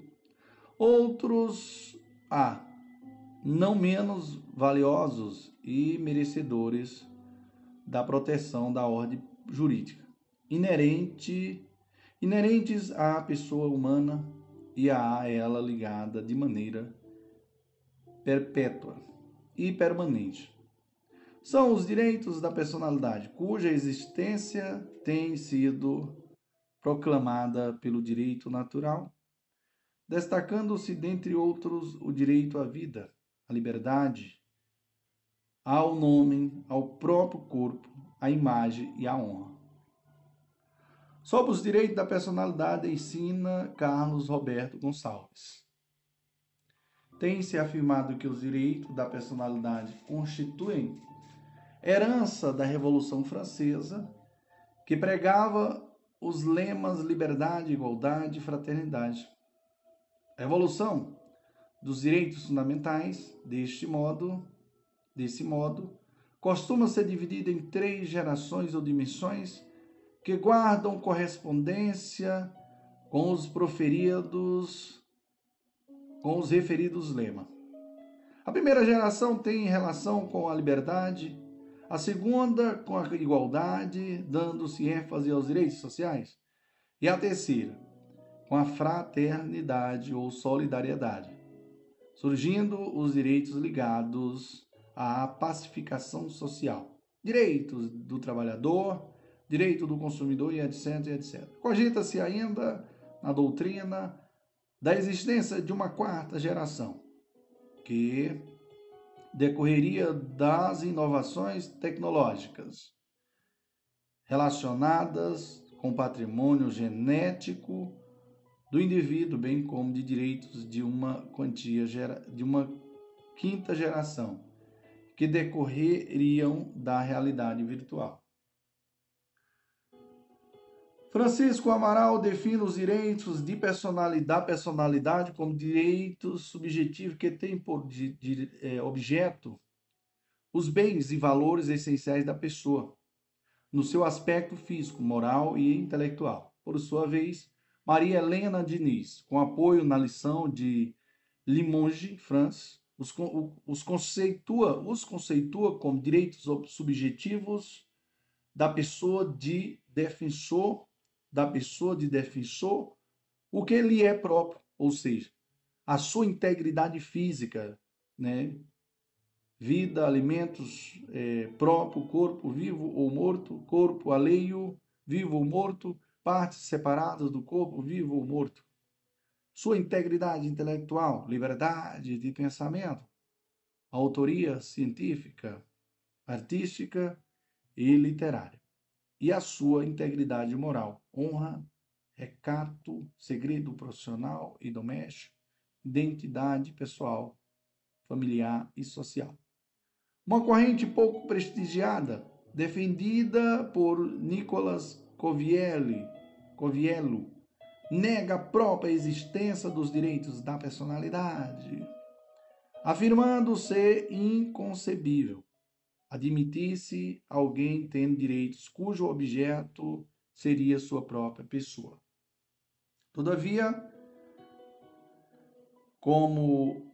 Outros A, não menos valiosos e merecedores da proteção da ordem jurídica, inerente, inerentes à pessoa humana e a ela ligada de maneira perpétua e permanente. São os direitos da personalidade, cuja existência tem sido proclamada pelo direito natural, destacando-se, dentre outros, o direito à vida, à liberdade, ao nome, ao próprio corpo, à imagem e à honra. Sobre os direitos da personalidade, ensina Carlos Roberto Gonçalves. Tem-se afirmado que os direitos da personalidade constituem herança da Revolução Francesa, que pregava os lemas liberdade, igualdade e fraternidade. A evolução dos direitos fundamentais, deste modo, desse modo, costuma ser dividida em três gerações ou dimensões que guardam correspondência com os proferidos, com os referidos lemas. A primeira geração tem relação com a liberdade, a segunda com a igualdade, dando-se ênfase aos direitos sociais, e a terceira com a fraternidade ou solidariedade, surgindo os direitos ligados à pacificação social, direitos do trabalhador, direito do consumidor e etc, etc. Cogita-se ainda na doutrina da existência de uma quarta geração, que decorreria das inovações tecnológicas relacionadas com patrimônio genético do indivíduo, bem como de direitos de uma quantia de uma quinta geração, que decorreriam da realidade virtual. Francisco Amaral define os direitos de personalidade, da personalidade como direitos subjetivos que têm por de, de, é, objeto os bens e valores essenciais da pessoa, no seu aspecto físico, moral e intelectual. Por sua vez, Maria Helena Diniz, com apoio na lição de Limonge, France, os, os, conceitua, os conceitua como direitos subjetivos da pessoa de defensor da pessoa de defensor o que lhe é próprio, ou seja, a sua integridade física, né? vida, alimentos é, próprio, corpo vivo ou morto, corpo alheio, vivo ou morto, partes separadas do corpo vivo ou morto. Sua integridade intelectual, liberdade de pensamento, autoria científica, artística e literária e a sua integridade moral, honra, recato, segredo profissional e doméstico, identidade pessoal, familiar e social. Uma corrente pouco prestigiada, defendida por Nicolas Covielli, Coviello, nega a própria existência dos direitos da personalidade, afirmando ser inconcebível admitisse alguém tendo direitos cujo objeto seria sua própria pessoa. Todavia, como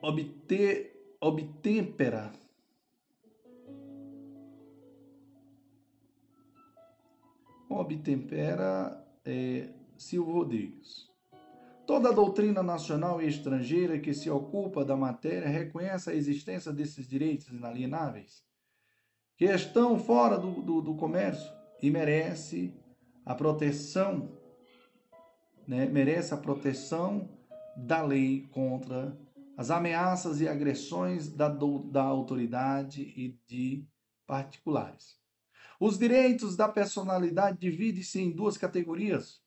obter, obtempera obtempera é, Silvio Rodrigues. Toda a doutrina nacional e estrangeira que se ocupa da matéria reconhece a existência desses direitos inalienáveis, que estão fora do, do, do comércio e merece a proteção, né, merece a proteção da lei contra as ameaças e agressões da, da autoridade e de particulares. Os direitos da personalidade dividem-se em duas categorias: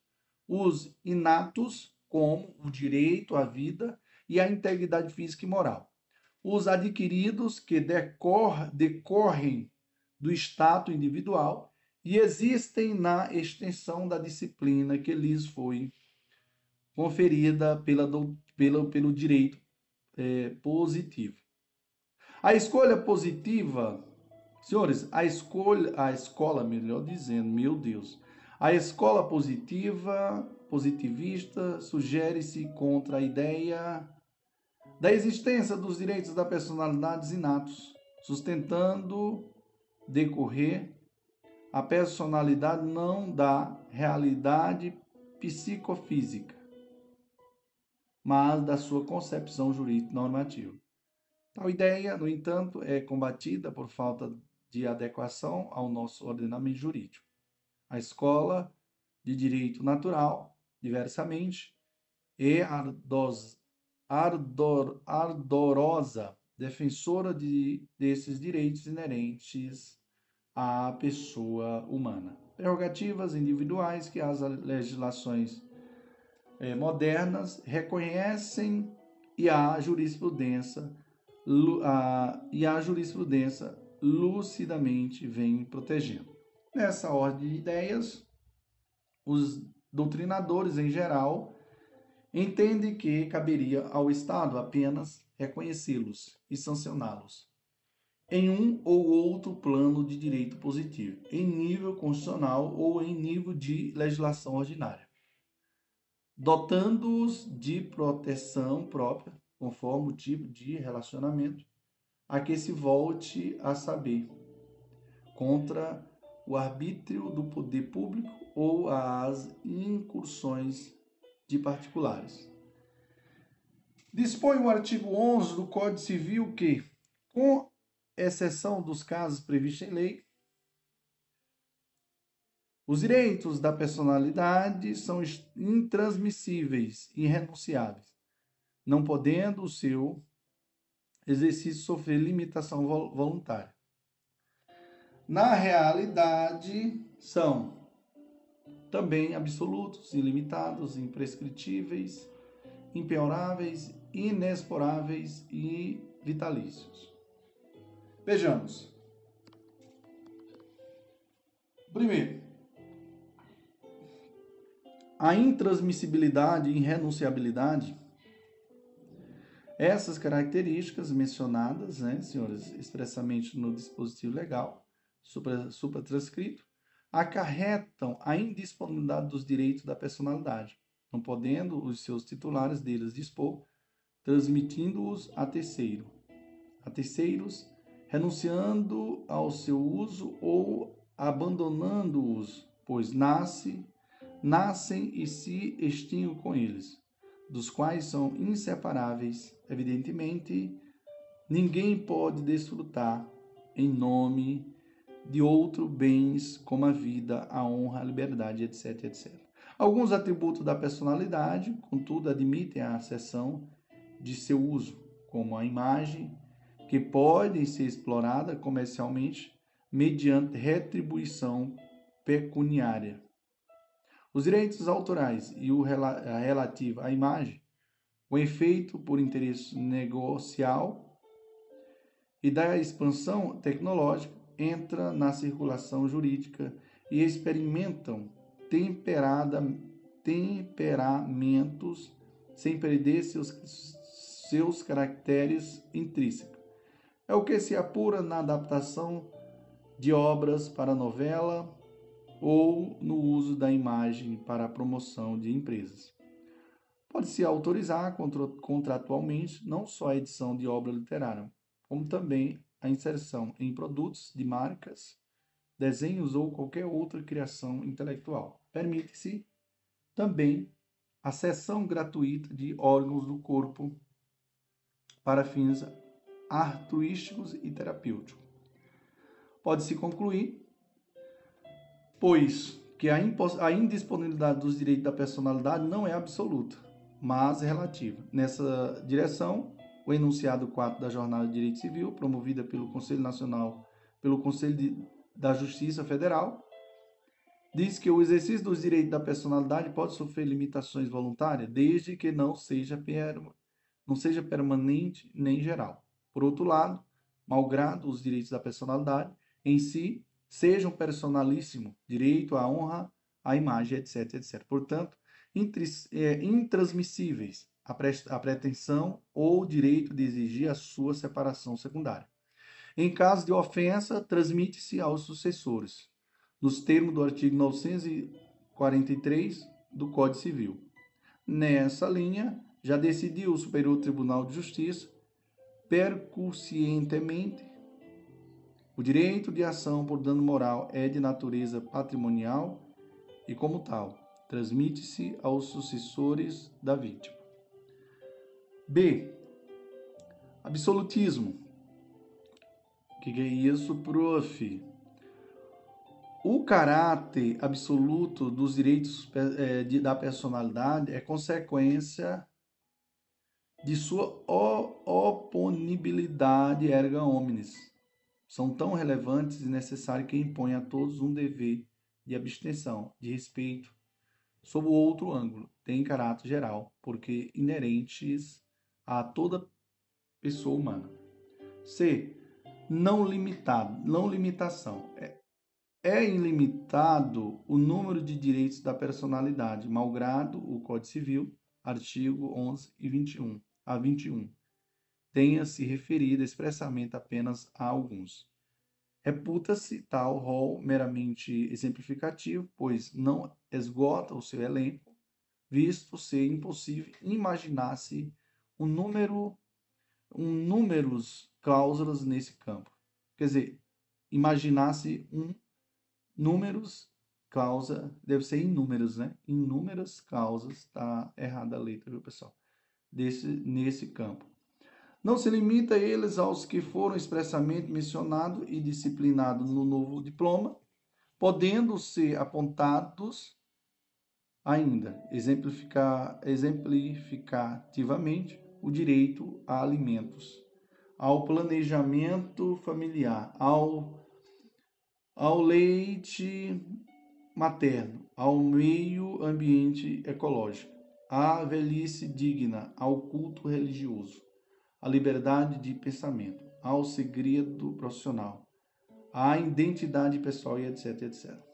os inatos como o direito à vida e à integridade física e moral. Os adquiridos que decor, decorrem do status individual e existem na extensão da disciplina que lhes foi conferida pela, pela, pelo direito é, positivo. A escolha positiva, senhores, a escolha, a escola, melhor dizendo, meu Deus, a escola positiva positivista sugere-se contra a ideia da existência dos direitos da personalidade inatos, sustentando decorrer a personalidade não da realidade psicofísica, mas da sua concepção jurídica normativa. Tal ideia, no entanto, é combatida por falta de adequação ao nosso ordenamento jurídico. A escola de direito natural diversamente, e ardos, ardor, ardorosa defensora de, desses direitos inerentes à pessoa humana. Prerrogativas individuais que as legislações eh, modernas reconhecem e a jurisprudência, a, e a jurisprudência lucidamente vem protegendo. Nessa ordem de ideias, os doutrinadores em geral entendem que caberia ao Estado apenas reconhecê-los e sancioná-los em um ou outro plano de direito positivo, em nível constitucional ou em nível de legislação ordinária, dotando-os de proteção própria, conforme o tipo de relacionamento a que se volte a saber, contra o arbítrio do poder público ou as incursões de particulares. Dispõe o artigo 11 do Código Civil que, com exceção dos casos previstos em lei, os direitos da personalidade são intransmissíveis irrenunciáveis, não podendo o seu exercício sofrer limitação voluntária. Na realidade, são também absolutos, ilimitados, imprescritíveis, impenhoráveis, inexporáveis e vitalícios. Vejamos. Primeiro, a intransmissibilidade e irrenunciabilidade essas características mencionadas, né, senhores, expressamente no dispositivo legal, supratranscrito, acarretam a indisponibilidade dos direitos da personalidade, não podendo os seus titulares deles dispor, transmitindo-os a terceiro, a terceiros, renunciando ao seu uso ou abandonando-os, pois nasce, nascem e se extinguem com eles dos quais são inseparáveis, evidentemente, ninguém pode desfrutar em nome de outro bens como a vida, a honra, a liberdade, etc, etc. Alguns atributos da personalidade, contudo, admitem a acessão de seu uso, como a imagem, que podem ser exploradas comercialmente mediante retribuição pecuniária. Os direitos autorais e o relativo à imagem, o efeito por interesse negocial e da expansão tecnológica entra na circulação jurídica e experimentam temperada, temperamentos sem perder seus, seus caracteres intrínsecos. É o que se apura na adaptação de obras para novela, ou no uso da imagem para a promoção de empresas. Pode-se autorizar contratualmente não só a edição de obra literária, como também a inserção em produtos de marcas, desenhos ou qualquer outra criação intelectual. Permite-se também a cessão gratuita de órgãos do corpo para fins altruísticos e terapêuticos. Pode-se concluir pois que a, a indisponibilidade dos direitos da personalidade não é absoluta, mas relativa. Nessa direção, o enunciado 4 da Jornada de Direito Civil, promovida pelo Conselho Nacional, pelo Conselho de, da Justiça Federal, diz que o exercício dos direitos da personalidade pode sofrer limitações voluntárias, desde que não seja, per, não seja permanente nem geral. Por outro lado, malgrado os direitos da personalidade em si, sejam personalíssimo, direito à honra, à imagem, etc, etc. Portanto, é, intransmissíveis a, pretensão ou direito de exigir a sua separação secundária. Em caso de ofensa, transmite-se aos sucessores, nos termos do artigo 943 do Código Civil. Nessa linha, já decidiu o Superior Tribunal de Justiça, percussientemente, o direito de ação por dano moral é de natureza patrimonial e, como tal, transmite-se aos sucessores da vítima. B. Absolutismo. O que é isso, prof? O caráter absoluto dos direitos é, da personalidade é consequência de sua oponibilidade erga omnes. São tão relevantes e necessários que impõem a todos um dever de abstenção, de respeito, sob o outro ângulo, tem caráter geral, porque inerentes a toda pessoa humana. C. Não limitado, não limitação. É, é ilimitado o número de direitos da personalidade, malgrado o Código Civil, artigo 11 e 21 a 21, tenha se referido expressamente apenas a alguns. Reputa-se tal rol meramente exemplificativo, pois não esgota o seu elenco, visto ser impossível imaginar-se um número, um números cláusulas nesse campo. Quer dizer, imaginar-se um números causa deve ser inúmeros, né? Inúmeras causas, tá errada a letra, viu, pessoal? Desse, nesse campo. Não se limita eles aos que foram expressamente mencionados e disciplinados no novo diploma, podendo ser apontados ainda, exemplificar, exemplificativamente, o direito a alimentos, ao planejamento familiar, ao, ao leite materno, ao meio ambiente ecológico, à velhice digna, ao culto religioso, à liberdade de pensamento, ao segredo profissional, à identidade pessoal e etc, etc.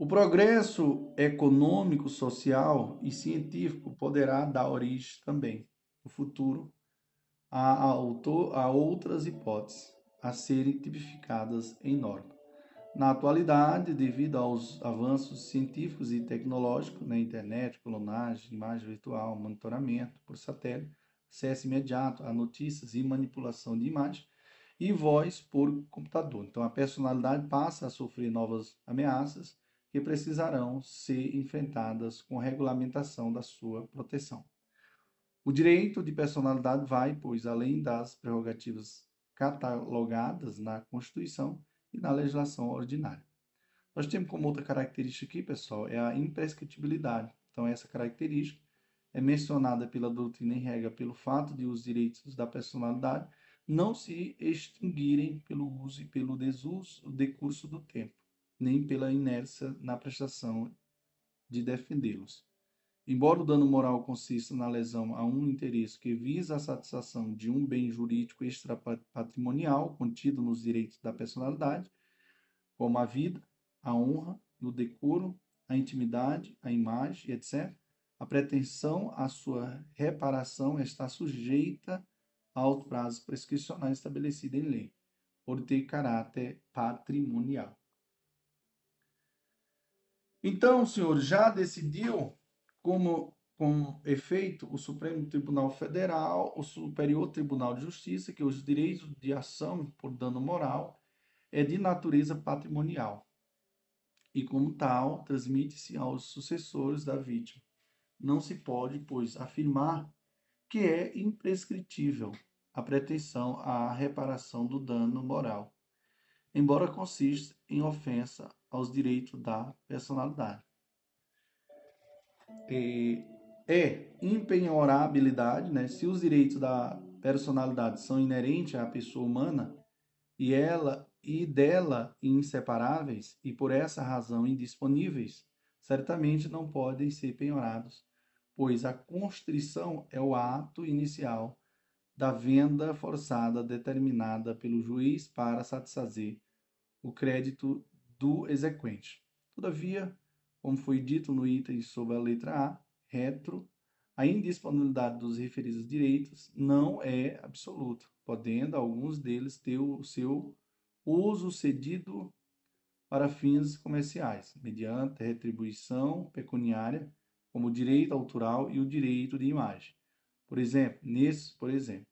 O progresso econômico, social e científico poderá dar origem também, no futuro, a, a outras hipóteses a serem tipificadas em norma. Na atualidade, devido aos avanços científicos e tecnológicos na internet, clonagem, imagem virtual, monitoramento por satélite, acesso imediato a notícias e manipulação de imagem, e voz por computador. Então, a personalidade passa a sofrer novas ameaças que precisarão ser enfrentadas com regulamentação da sua proteção. O direito de personalidade vai, pois, além das prerrogativas catalogadas na Constituição, e na legislação ordinária. Nós temos como outra característica aqui, pessoal, é a imprescritibilidade. Então, essa característica é mencionada pela doutrina em regra pelo fato de os direitos da personalidade não se extinguirem pelo uso e pelo desuso, decurso do tempo, nem pela inércia na prestação de defendê-los. Embora o dano moral consista na lesão a um interesse que visa a satisfação de um bem jurídico extrapatrimonial contido nos direitos da personalidade, como a vida, a honra, o decoro, a intimidade, a imagem, etc., a pretensão à sua reparação está sujeita ao prazo prescricional estabelecido em lei, por ter caráter patrimonial. Então, senhor, já decidiu como com efeito o Supremo Tribunal Federal, o Superior Tribunal de Justiça, que os direitos de ação por dano moral é de natureza patrimonial e, como tal, transmite-se aos sucessores da vítima. Não se pode, pois, afirmar que é imprescritível a pretensão à reparação do dano moral, embora consista em ofensa aos direitos da personalidade é, é impenhorabilidade, né? Se os direitos da personalidade são inerentes à pessoa humana e ela e dela inseparáveis e por essa razão indisponíveis, certamente não podem ser penhorados, pois a constrição é o ato inicial da venda forçada determinada pelo juiz para satisfazer o crédito do exequente. Todavia, como foi dito no item sobre a letra A, retro, a indisponibilidade dos referidos direitos não é absoluta, podendo alguns deles ter o seu uso cedido para fins comerciais, mediante retribuição pecuniária, como o direito autoral e o direito de imagem. Por exemplo, nesses, por exemplo,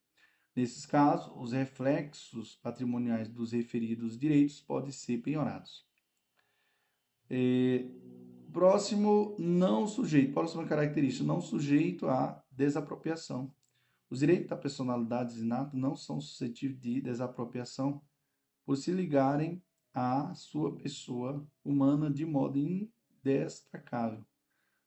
nesses casos, os reflexos patrimoniais dos referidos direitos podem ser penhorados. É, Próximo, não sujeito. Próxima característica, não sujeito à desapropriação. Os direitos da personalidade inata não são suscetíveis de desapropriação por se ligarem à sua pessoa humana de modo indestacável.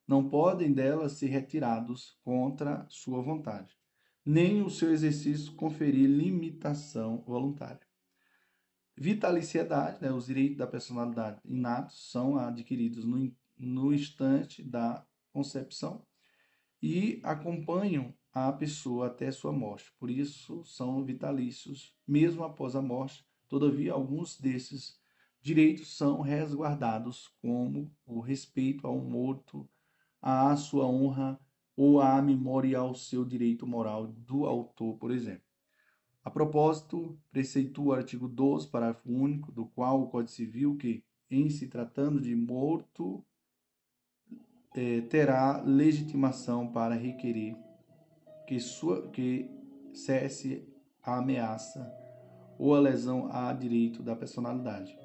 não podem delas ser retirados contra sua vontade, nem o seu exercício conferir limitação voluntária. Vitaliciedade, né, os direitos da personalidade inatos são adquiridos no, no instante da concepção e acompanham a pessoa até sua morte. Por isso são vitalícios, mesmo após a morte. Todavia, alguns desses direitos são resguardados, como o respeito ao morto, à sua honra ou à memória ao seu direito moral do autor, por exemplo. A propósito, preceitua o artigo 12, parágrafo único, do qual o Código Civil, que, em se tratando de morto, eh, terá legitimação para requerer que, sua, que cesse a ameaça ou a lesão a direito da personalidade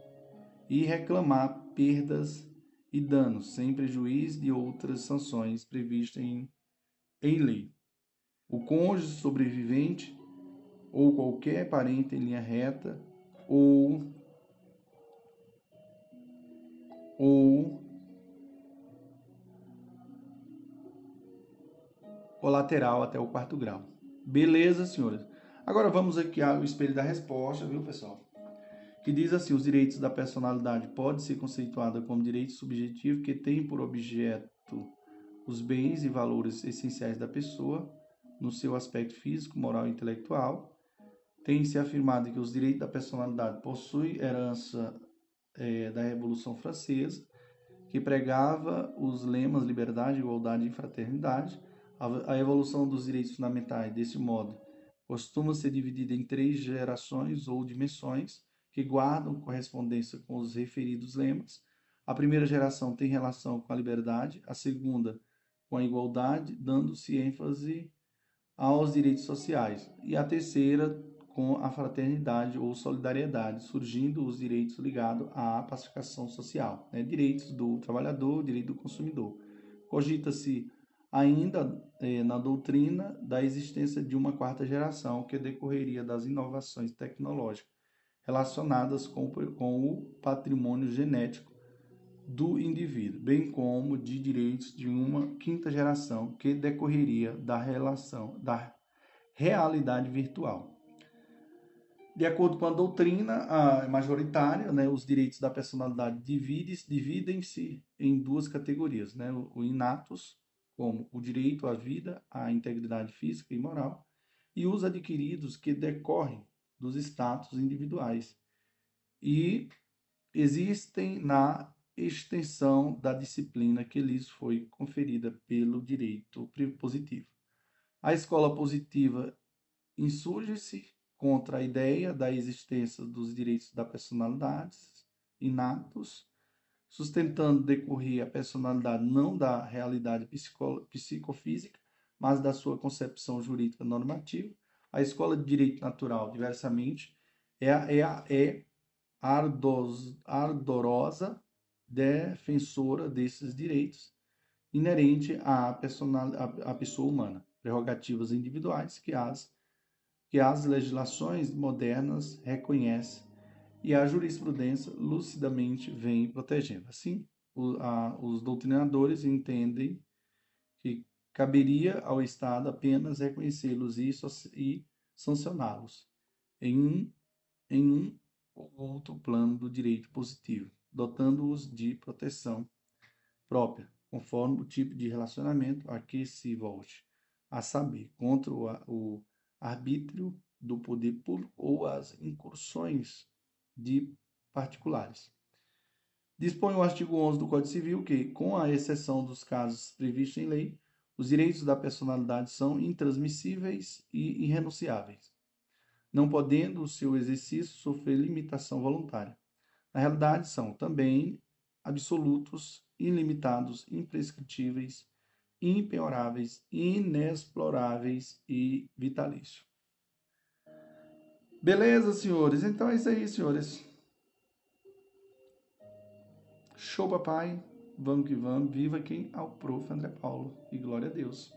e reclamar perdas e danos, sem prejuízo de outras sanções previstas em, em lei. O cônjuge sobrevivente ou qualquer parente em linha reta ou ou colateral até o quarto grau. Beleza, senhores? Agora vamos aqui ao espelho da resposta, viu, pessoal? Que diz assim: os direitos da personalidade podem ser conceituados como direitos subjetivos que têm por objeto os bens e valores essenciais da pessoa no seu aspecto físico, moral e intelectual. Tem-se afirmado que os direitos da personalidade possuem herança é, da Revolução Francesa, que pregava os lemas liberdade, igualdade e fraternidade a evolução dos direitos fundamentais, desse modo, costuma ser dividida em três gerações ou dimensões que guardam correspondência com os referidos lemas. A primeira geração tem relação com a liberdade, a segunda com a igualdade, dando-se ênfase aos direitos sociais, e a terceira com a fraternidade ou solidariedade, surgindo os direitos ligados à pacificação social, né? direitos do trabalhador, direito do consumidor. Cogita-se ainda eh, na doutrina da existência de uma quarta geração que decorreria das inovações tecnológicas relacionadas com, com o patrimônio genético do indivíduo, bem como de direitos de uma quinta geração que decorreria da relação da realidade virtual. De acordo com a doutrina majoritária, né, os direitos da personalidade dividem-se em duas categorias, né, o inatos como o direito à vida, à integridade física e moral, e os adquiridos que decorrem dos status individuais e existem na extensão da disciplina que lhes foi conferida pelo direito positivo. A escola positiva insurge-se contra a ideia da existência dos direitos da personalidade inatos sustentando decorrer a personalidade não da realidade psicofísica, mas da sua concepção jurídica normativa. A escola de direito natural, diversamente, é, é, é ardos, ardorosa defensora desses direitos inerente à, personal, à, à pessoa humana, prerrogativas individuais que as, que as legislações modernas reconhecem e a jurisprudência lucidamente vem protegendo. Assim, o, a, os doutrinadores entendem que caberia ao Estado apenas reconhecê-los e, e sancioná-los em um, em um ou outro plano do direito positivo, dotando-os de proteção própria, conforme o tipo de relacionamento a que se volte, a saber, contra o, o arbítrio do poder público ou as incursões de particulares. Dispõe o artigo 11 do Código Civil que, com a exceção dos casos previstos em lei, os direitos da personalidade são intransmissíveis e irrenunciáveis, não podendo o seu exercício sofrer limitação voluntária. Na realidade, são também absolutos, ilimitados, imprescritíveis, impenhoráveis, inexploráveis e vitalícios. Beleza, senhores? Então é isso aí, senhores. Show, papai. Vamos que vamos. Viva quem? Ao prof. André Paulo. E glória a Deus.